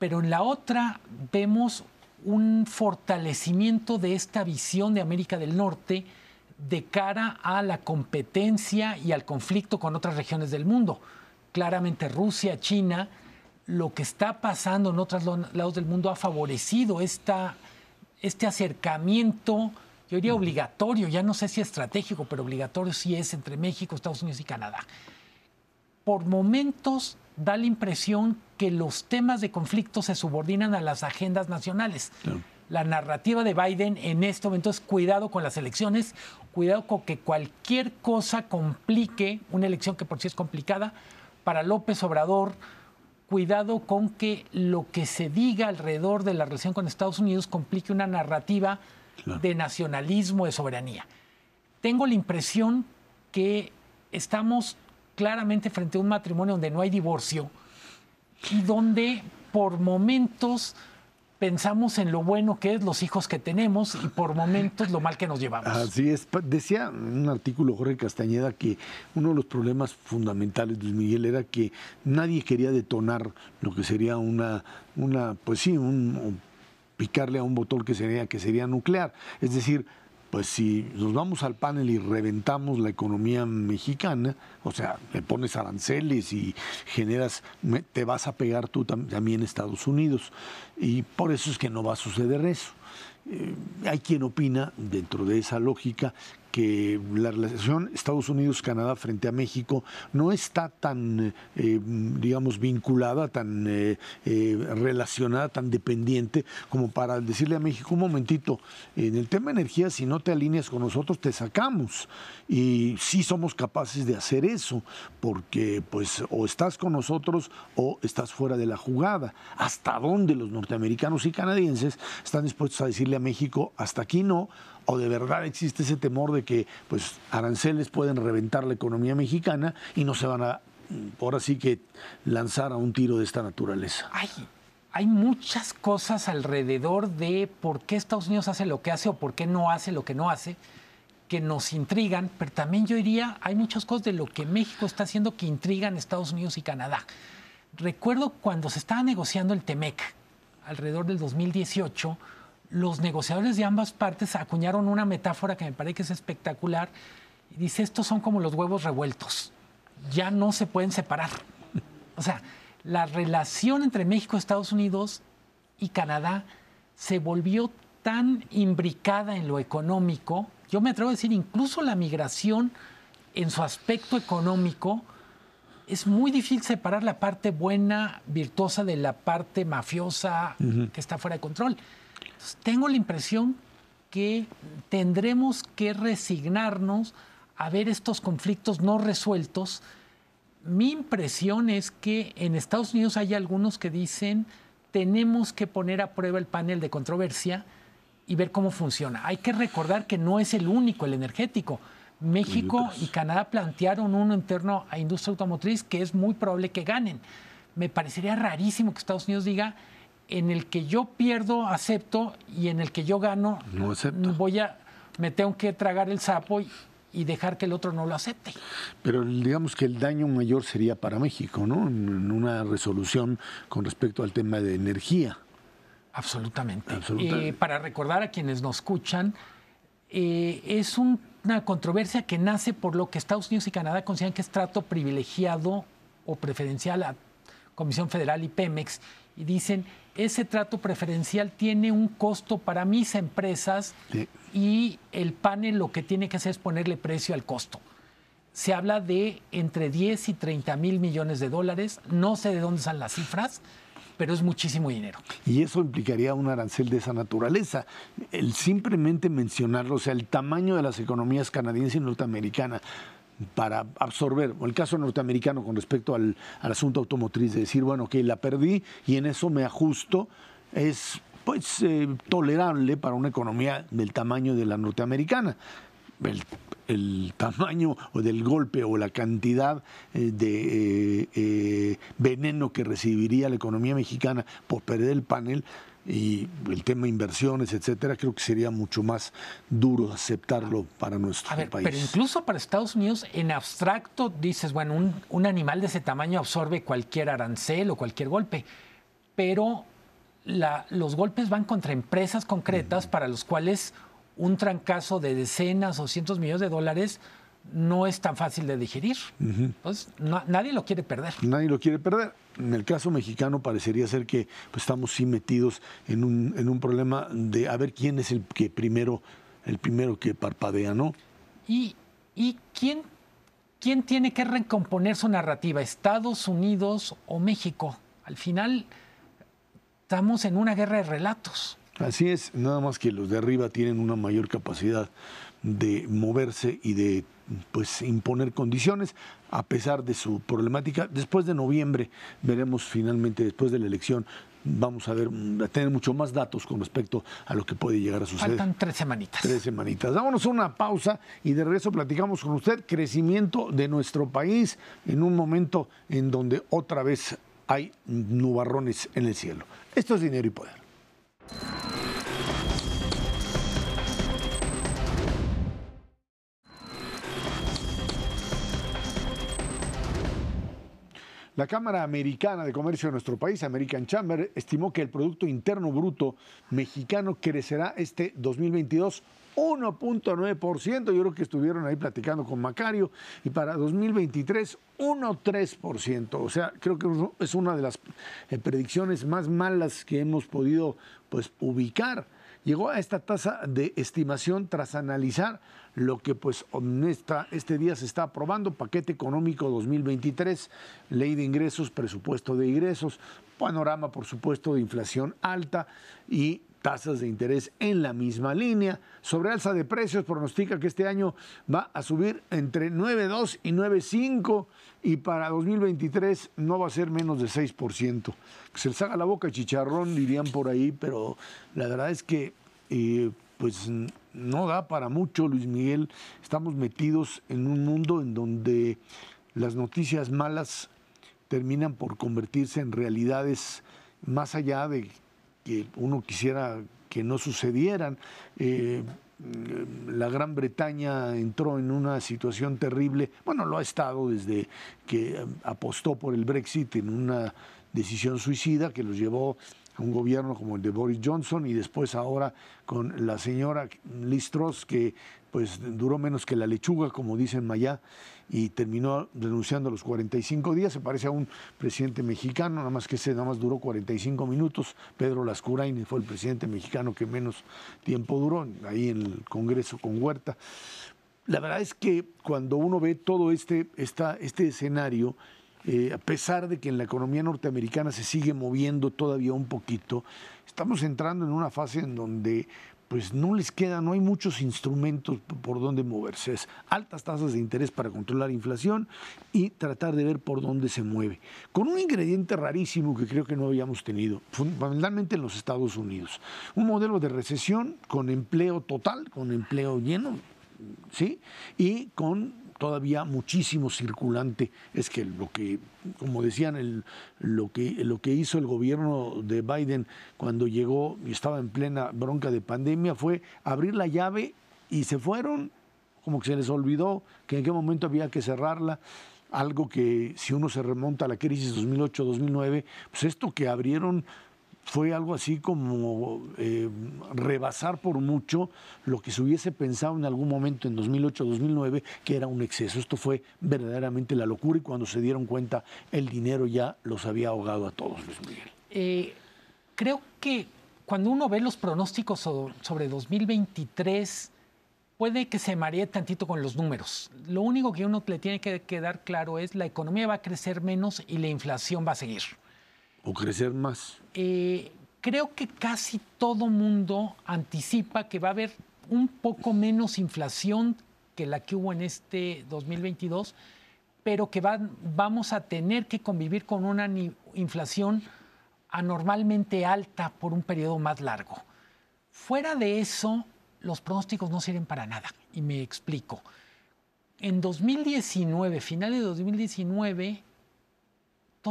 Speaker 2: pero en la otra vemos un fortalecimiento de esta visión de América del Norte de cara a la competencia y al conflicto con otras regiones del mundo. Claramente Rusia, China, lo que está pasando en otros lados del mundo ha favorecido esta, este acercamiento, yo diría obligatorio, ya no sé si estratégico, pero obligatorio sí es entre México, Estados Unidos y Canadá. Por momentos da la impresión que los temas de conflicto se subordinan a las agendas nacionales. La narrativa de Biden en este momento es cuidado con las elecciones, cuidado con que cualquier cosa complique una elección que por sí es complicada. Para López Obrador, cuidado con que lo que se diga alrededor de la relación con Estados Unidos complique una narrativa de nacionalismo, de soberanía. Tengo la impresión que estamos claramente frente a un matrimonio donde no hay divorcio y donde por momentos pensamos en lo bueno que es los hijos que tenemos y por momentos lo mal que nos llevamos.
Speaker 1: Así es. Decía un artículo Jorge Castañeda que uno de los problemas fundamentales, Luis Miguel, era que nadie quería detonar lo que sería una, una pues sí, un, picarle a un botón que sería, que sería nuclear. Es decir, pues si nos vamos al panel y reventamos la economía mexicana, o sea, le pones aranceles y generas, te vas a pegar tú también Estados Unidos. Y por eso es que no va a suceder eso. Eh, hay quien opina, dentro de esa lógica, que la relación Estados Unidos-Canadá frente a México no está tan, eh, digamos, vinculada, tan eh, relacionada, tan dependiente como para decirle a México, un momentito, en el tema energía, si no te alineas con nosotros, te sacamos. Y sí somos capaces de hacer eso, porque pues o estás con nosotros o estás fuera de la jugada. ¿Hasta dónde los norteamericanos y canadienses están dispuestos a decirle a México, hasta aquí no? ¿O de verdad existe ese temor de que pues, aranceles pueden reventar la economía mexicana y no se van a, por así que, lanzar a un tiro de esta naturaleza?
Speaker 2: Hay, hay muchas cosas alrededor de por qué Estados Unidos hace lo que hace o por qué no hace lo que no hace que nos intrigan, pero también yo diría, hay muchas cosas de lo que México está haciendo que intrigan Estados Unidos y Canadá. Recuerdo cuando se estaba negociando el TEMEC, alrededor del 2018, los negociadores de ambas partes acuñaron una metáfora que me parece que es espectacular. Dice, estos son como los huevos revueltos, ya no se pueden separar. O sea, la relación entre México, Estados Unidos y Canadá se volvió tan imbricada en lo económico yo me atrevo a decir, incluso la migración en su aspecto económico, es muy difícil separar la parte buena, virtuosa, de la parte mafiosa que está fuera de control. Tengo la impresión que tendremos que resignarnos a ver estos conflictos no resueltos. Mi impresión es que en Estados Unidos hay algunos que dicen tenemos que poner a prueba el panel de controversia y ver cómo funciona. Hay que recordar que no es el único, el energético. México y Canadá plantearon uno interno a industria automotriz que es muy probable que ganen. Me parecería rarísimo que Estados Unidos diga, en el que yo pierdo, acepto, y en el que yo gano, no voy a, me tengo que tragar el sapo y, y, dejar que el otro no lo acepte.
Speaker 1: Pero digamos que el daño mayor sería para México, ¿no? En una resolución con respecto al tema de energía.
Speaker 2: Absolutamente. Eh, para recordar a quienes nos escuchan, eh, es una controversia que nace por lo que Estados Unidos y Canadá consideran que es trato privilegiado o preferencial a Comisión Federal y Pemex y dicen ese trato preferencial tiene un costo para mis empresas y el panel lo que tiene que hacer es ponerle precio al costo. Se habla de entre 10 y 30 mil millones de dólares, no sé de dónde salen las cifras, pero es muchísimo dinero.
Speaker 1: Y eso implicaría un arancel de esa naturaleza. El simplemente mencionarlo, o sea, el tamaño de las economías canadiense y norteamericana para absorber, o el caso norteamericano con respecto al, asunto automotriz, de decir, bueno, que la perdí y en eso me ajusto, es pues eh, tolerable para una economía del tamaño de la norteamericana. El, tamaño o del golpe o la cantidad eh, de eh, veneno que recibiría la economía mexicana por perder el panel y el tema inversiones, etcétera, creo que sería mucho más duro aceptarlo para nuestro país.
Speaker 2: Pero incluso para Estados Unidos, en abstracto, dices, bueno, un, un animal de ese tamaño absorbe cualquier arancel o cualquier golpe, pero la, los golpes van contra empresas concretas para los cuales un trancazo de decenas o cientos millones de dólares no es tan fácil de digerir. Entonces, nadie lo quiere perder.
Speaker 1: Nadie lo quiere perder. En el caso mexicano parecería ser que pues, estamos sí metidos en un, en un problema de a ver quién es el que primero, el primero que parpadea, ¿no?
Speaker 2: ¿Y, y quién, quién tiene que recomponer su narrativa? ¿Estados Unidos o México? Al final estamos en una guerra de relatos.
Speaker 1: Así es, nada más que los de arriba tienen una mayor capacidad de moverse y de pues imponer condiciones a pesar de su problemática. Después de noviembre veremos finalmente, después de la elección, vamos a ver, a tener mucho más datos con respecto a lo que puede llegar a suceder.
Speaker 2: Faltan tres semanitas.
Speaker 1: Tres semanitas. Dámonos una pausa y de regreso platicamos con usted crecimiento de nuestro país en un momento en donde otra vez hay nubarrones en el cielo. Esto es dinero y poder. La Cámara Americana de Comercio de nuestro país, American Chamber, estimó que el Producto Interno Bruto mexicano crecerá este 2022 1.9%. Yo creo que estuvieron ahí platicando con Macario. Y para 2023, 1.3%. O sea, creo que es una de las eh, predicciones más malas que hemos podido pues, ubicar llegó a esta tasa de estimación tras analizar lo que pues este día se está aprobando, paquete económico 2023, ley de ingresos, presupuesto de ingresos, panorama por supuesto de inflación alta y tasas de interés en la misma línea. Sobre alza de precios, pronostica que este año va a subir entre 9,2 y 9,5 y para 2023 no va a ser menos de 6%. Que se les haga la boca chicharrón, dirían por ahí, pero la verdad es que eh, pues no da para mucho, Luis Miguel. Estamos metidos en un mundo en donde las noticias malas terminan por convertirse en realidades más allá de que uno quisiera que no sucedieran. Eh, la Gran Bretaña entró en una situación terrible, bueno, lo ha estado desde que apostó por el Brexit en una decisión suicida que los llevó un gobierno como el de Boris Johnson y después ahora con la señora Liz Truss que pues duró menos que la lechuga, como dicen Mayá, y terminó renunciando a los 45 días. Se parece a un presidente mexicano, nada más que ese nada más duró 45 minutos. Pedro Lascurain fue el presidente mexicano que menos tiempo duró, ahí en el Congreso con Huerta. La verdad es que cuando uno ve todo este, esta, este escenario, eh, a pesar de que en la economía norteamericana se sigue moviendo todavía un poquito, estamos entrando en una fase en donde pues no les queda, no hay muchos instrumentos por donde moverse. Es altas tasas de interés para controlar inflación y tratar de ver por dónde se mueve. Con un ingrediente rarísimo que creo que no habíamos tenido, fundamentalmente en los Estados Unidos. Un modelo de recesión con empleo total, con empleo lleno, ¿sí? Y con todavía muchísimo circulante. Es que lo que, como decían, el, lo, que, lo que hizo el gobierno de Biden cuando llegó y estaba en plena bronca de pandemia fue abrir la llave y se fueron, como que se les olvidó que en qué momento había que cerrarla. Algo que si uno se remonta a la crisis 2008-2009, pues esto que abrieron fue algo así como eh, rebasar por mucho lo que se hubiese pensado en algún momento en 2008-2009 que era un exceso. Esto fue verdaderamente la locura y cuando se dieron cuenta el dinero ya los había ahogado a todos, Luis Miguel.
Speaker 2: Eh, creo que cuando uno ve los pronósticos sobre 2023 puede que se maree tantito con los números. Lo único que uno le tiene que quedar claro es la economía va a crecer menos y la inflación va a seguir.
Speaker 1: ¿O crecer más?
Speaker 2: Eh, creo que casi todo mundo anticipa que va a haber un poco menos inflación que la que hubo en este 2022, pero que vamos a tener que convivir con una inflación anormalmente alta por un periodo más largo. Fuera de eso, los pronósticos no sirven para nada, y me explico. En 2019, finales de 2019,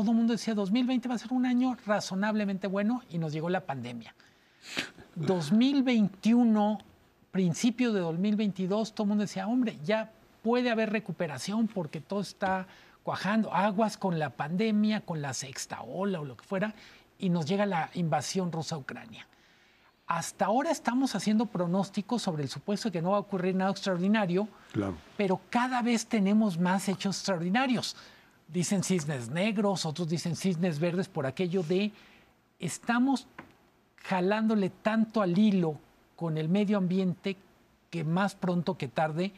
Speaker 2: todo el mundo decía 2020 va a ser un año razonablemente bueno y nos llegó la pandemia. 2021, principio de 2022, todo el mundo decía, hombre, ya puede haber recuperación porque todo está cuajando, aguas con la pandemia, con la sexta ola o lo que fuera, y nos llega la invasión rusa a Ucrania. hasta ahora estamos haciendo pronósticos sobre el supuesto de que no va a ocurrir nada extraordinario,
Speaker 1: Claro.
Speaker 2: pero cada vez tenemos más hechos extraordinarios. Dicen cisnes negros, otros dicen cisnes verdes por aquello de estamos jalándole tanto al hilo con el medio ambiente que más pronto que tarde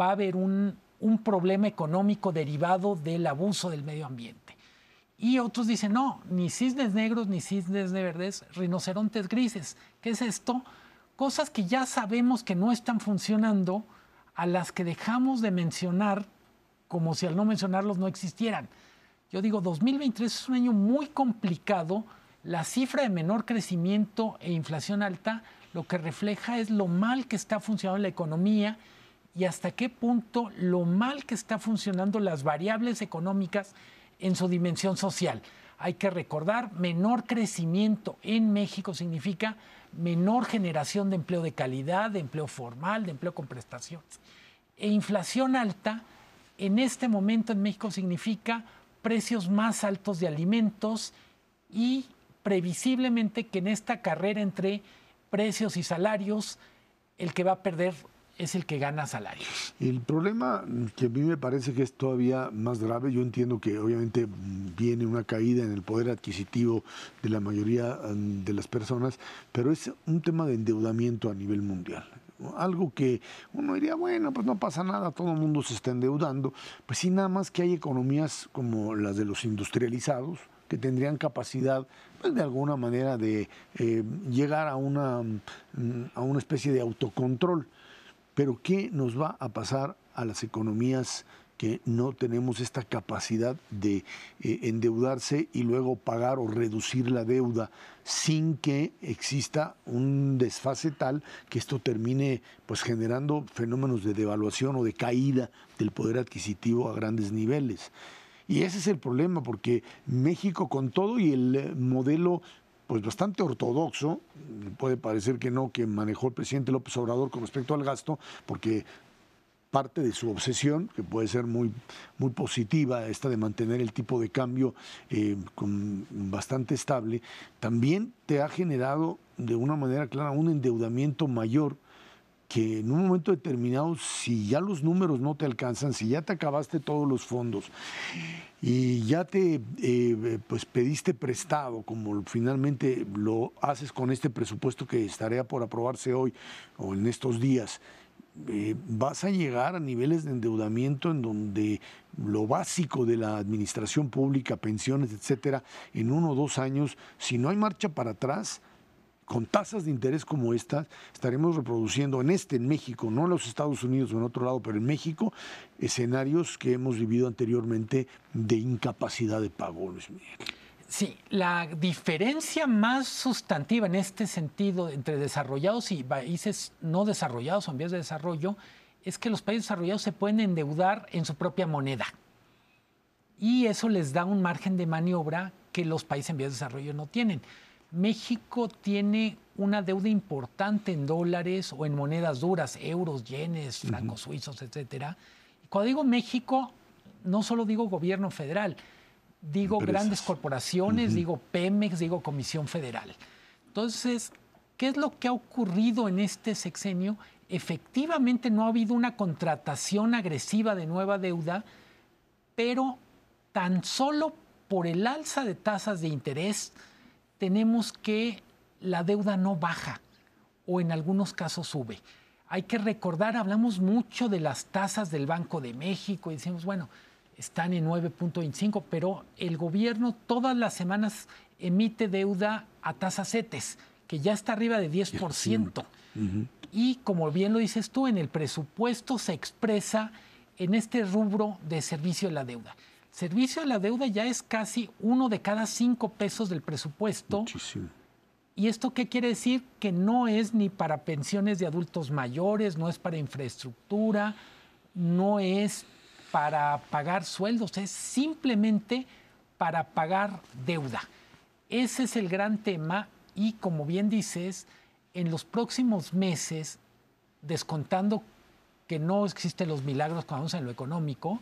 Speaker 2: va a haber un, un problema económico derivado del abuso del medio ambiente. Y otros dicen, no, ni cisnes negros, ni cisnes verdes, rinocerontes grises. ¿Qué es esto? Cosas que ya sabemos que no están funcionando, a las que dejamos de mencionar como si al no mencionarlos no existieran. Yo digo, 2023 es un año muy complicado. La cifra de menor crecimiento e inflación alta lo que refleja es lo mal que está funcionando la economía y hasta qué punto lo mal que está funcionando las variables económicas en su dimensión social. Hay que recordar, menor crecimiento en México significa menor generación de empleo de calidad, de empleo formal, de empleo con prestaciones. E inflación alta en este momento en México significa precios más altos de alimentos y previsiblemente que en esta carrera entre precios y salarios, el que va a perder es el que gana salarios.
Speaker 1: El problema que a mí me parece que es todavía más grave, yo entiendo que obviamente viene una caída en el poder adquisitivo de la mayoría mm, de las personas, pero es un tema de endeudamiento a nivel mundial. Algo que uno diría, bueno, pues no pasa nada, todo el mundo se está endeudando. Pues sí, nada más que hay economías como las de los industrializados, que tendrían capacidad, pues de alguna manera, de eh, llegar a una, mm, a una especie de autocontrol. Pero ¿qué nos va a pasar a las economías que no tenemos esta capacidad de eh, endeudarse y luego pagar o reducir la deuda sin que exista un desfase tal que esto termine pues generando fenómenos de devaluación o de caída del poder adquisitivo a grandes niveles. Y ese es el problema, porque México con todo y el eh, modelo pues bastante ortodoxo, puede parecer que no, que manejó el presidente López Obrador con respecto al gasto, porque parte de su obsesión, que puede ser muy, muy positiva, esta de mantener el tipo de cambio eh, con, bastante estable, también te ha generado de una manera clara un endeudamiento mayor que en un momento determinado, si ya los números no te alcanzan, si ya te acabaste todos los fondos y ya te eh, pues pediste prestado, como finalmente lo haces con este presupuesto que estaría por aprobarse hoy o en estos días, eh, vas a llegar a niveles de endeudamiento en donde lo básico de la administración pública, pensiones, etcétera, en uno o dos años, si no hay marcha para atrás, con tasas de interés como estas, estaremos reproduciendo en este, en México, no en los Estados Unidos o en otro lado, pero en México, escenarios que hemos vivido anteriormente de incapacidad de pago, Luis Miguel.
Speaker 2: Sí, la diferencia más sustantiva en este sentido entre desarrollados y países no desarrollados o en vías de desarrollo es que los países desarrollados se pueden endeudar en su propia moneda. Y eso les da un margen de maniobra que los países en vías de desarrollo no tienen. México tiene una deuda importante en dólares o en monedas duras, euros, yenes, francos suizos, etcétera. Y cuando digo México, no solo digo gobierno federal, digo
Speaker 1: Empresas.
Speaker 2: grandes corporaciones, digo Pemex, digo Comisión Federal. Entonces, ¿qué es lo que ha ocurrido en este sexenio? Efectivamente no ha habido una contratación agresiva de nueva deuda, pero tan solo por el alza de tasas de interés, tenemos que la deuda no baja o en algunos casos sube. Hay que recordar, hablamos mucho de las tasas del Banco de México y decimos, bueno, están en 9.25, pero el gobierno todas las semanas emite deuda a tasas CETES, que ya está arriba de 10%. Y como bien lo dices tú, en el presupuesto se expresa en este rubro de servicio de la deuda. Servicio de la deuda ya es casi uno de cada cinco pesos del presupuesto.
Speaker 1: Muchísimo.
Speaker 2: ¿Y esto qué quiere decir? Que no es ni para pensiones de adultos mayores, no es para infraestructura, no es para pagar sueldos, es simplemente para pagar deuda. Ese es el gran tema y como bien dices, en los próximos meses, descontando que no existen los milagros cuando vamos en lo económico,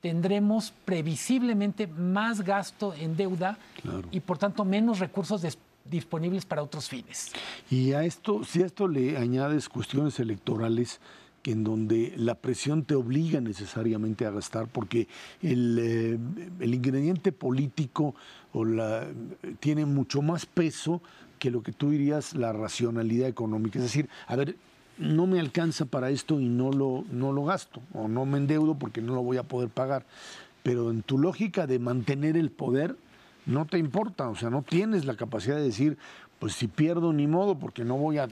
Speaker 2: tendremos previsiblemente más gasto en deuda
Speaker 1: Claro.
Speaker 2: y por tanto menos recursos disponibles para otros fines.
Speaker 1: Y a esto, si a esto le añades cuestiones electorales, en donde la presión te obliga necesariamente a gastar, porque el, eh, el ingrediente político tiene mucho más peso que lo que tú dirías la racionalidad económica. Es decir, a ver, no me alcanza para esto y no lo, no lo gasto, o no me endeudo porque no lo voy a poder pagar. Pero en tu lógica de mantener el poder, no te importa, o sea, no tienes la capacidad de decir, pues si pierdo ni modo, porque no voy a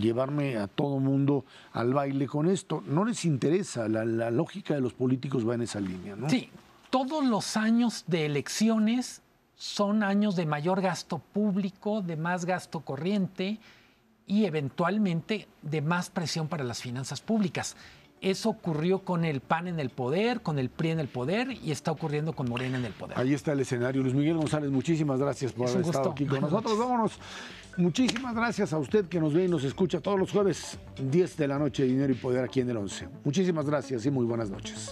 Speaker 1: llevarme a todo mundo al baile con esto. No les interesa, la, la lógica de los políticos va en esa línea, ¿no?
Speaker 2: Sí, todos los años de elecciones son años de mayor gasto público, de más gasto corriente y eventualmente de más presión para las finanzas públicas. Eso ocurrió con el PAN en el poder, con el PRI en el poder y está ocurriendo con Morena en el poder.
Speaker 1: Ahí está el escenario. Luis Miguel González, muchísimas gracias por
Speaker 2: Es
Speaker 1: haber estado aquí con nosotros. Vámonos. Muchísimas gracias a usted que nos ve y nos escucha todos los jueves, 10 de la noche, Dinero y Poder aquí en el 11. Muchísimas gracias y muy buenas noches.